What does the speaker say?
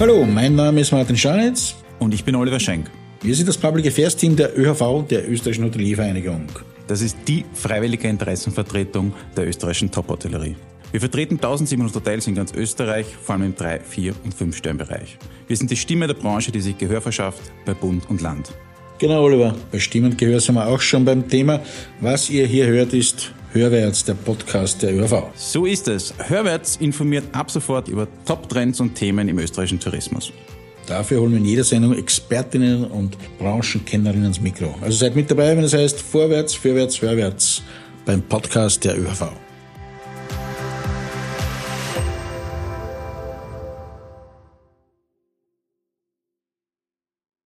Hallo, mein Name ist Martin Scharnitz. Und ich bin Oliver Schenk. Wir sind das Public Affairs Team der ÖHV, der Österreichischen Hoteliervereinigung. Das ist die freiwillige Interessenvertretung der österreichischen Top-Hotellerie. Wir vertreten 1700 Hotels in ganz Österreich, vor allem im 3-, 4- und 5-Sternbereich. Wir sind die Stimme der Branche, die sich Gehör verschafft bei Bund und Land. Genau, Oliver. Bei Stimme und Gehör sind wir auch schon beim Thema. Was ihr hier hört, ist Hörwärts, der Podcast der ÖV. So ist es. Hörwärts informiert ab sofort über Top-Trends und Themen im österreichischen Tourismus. Dafür holen wir in jeder Sendung Expertinnen und Branchenkennerinnen ins Mikro. Also seid mit dabei, wenn es heißt Vorwärts, Vorwärts, Hörwärts beim Podcast der ÖV.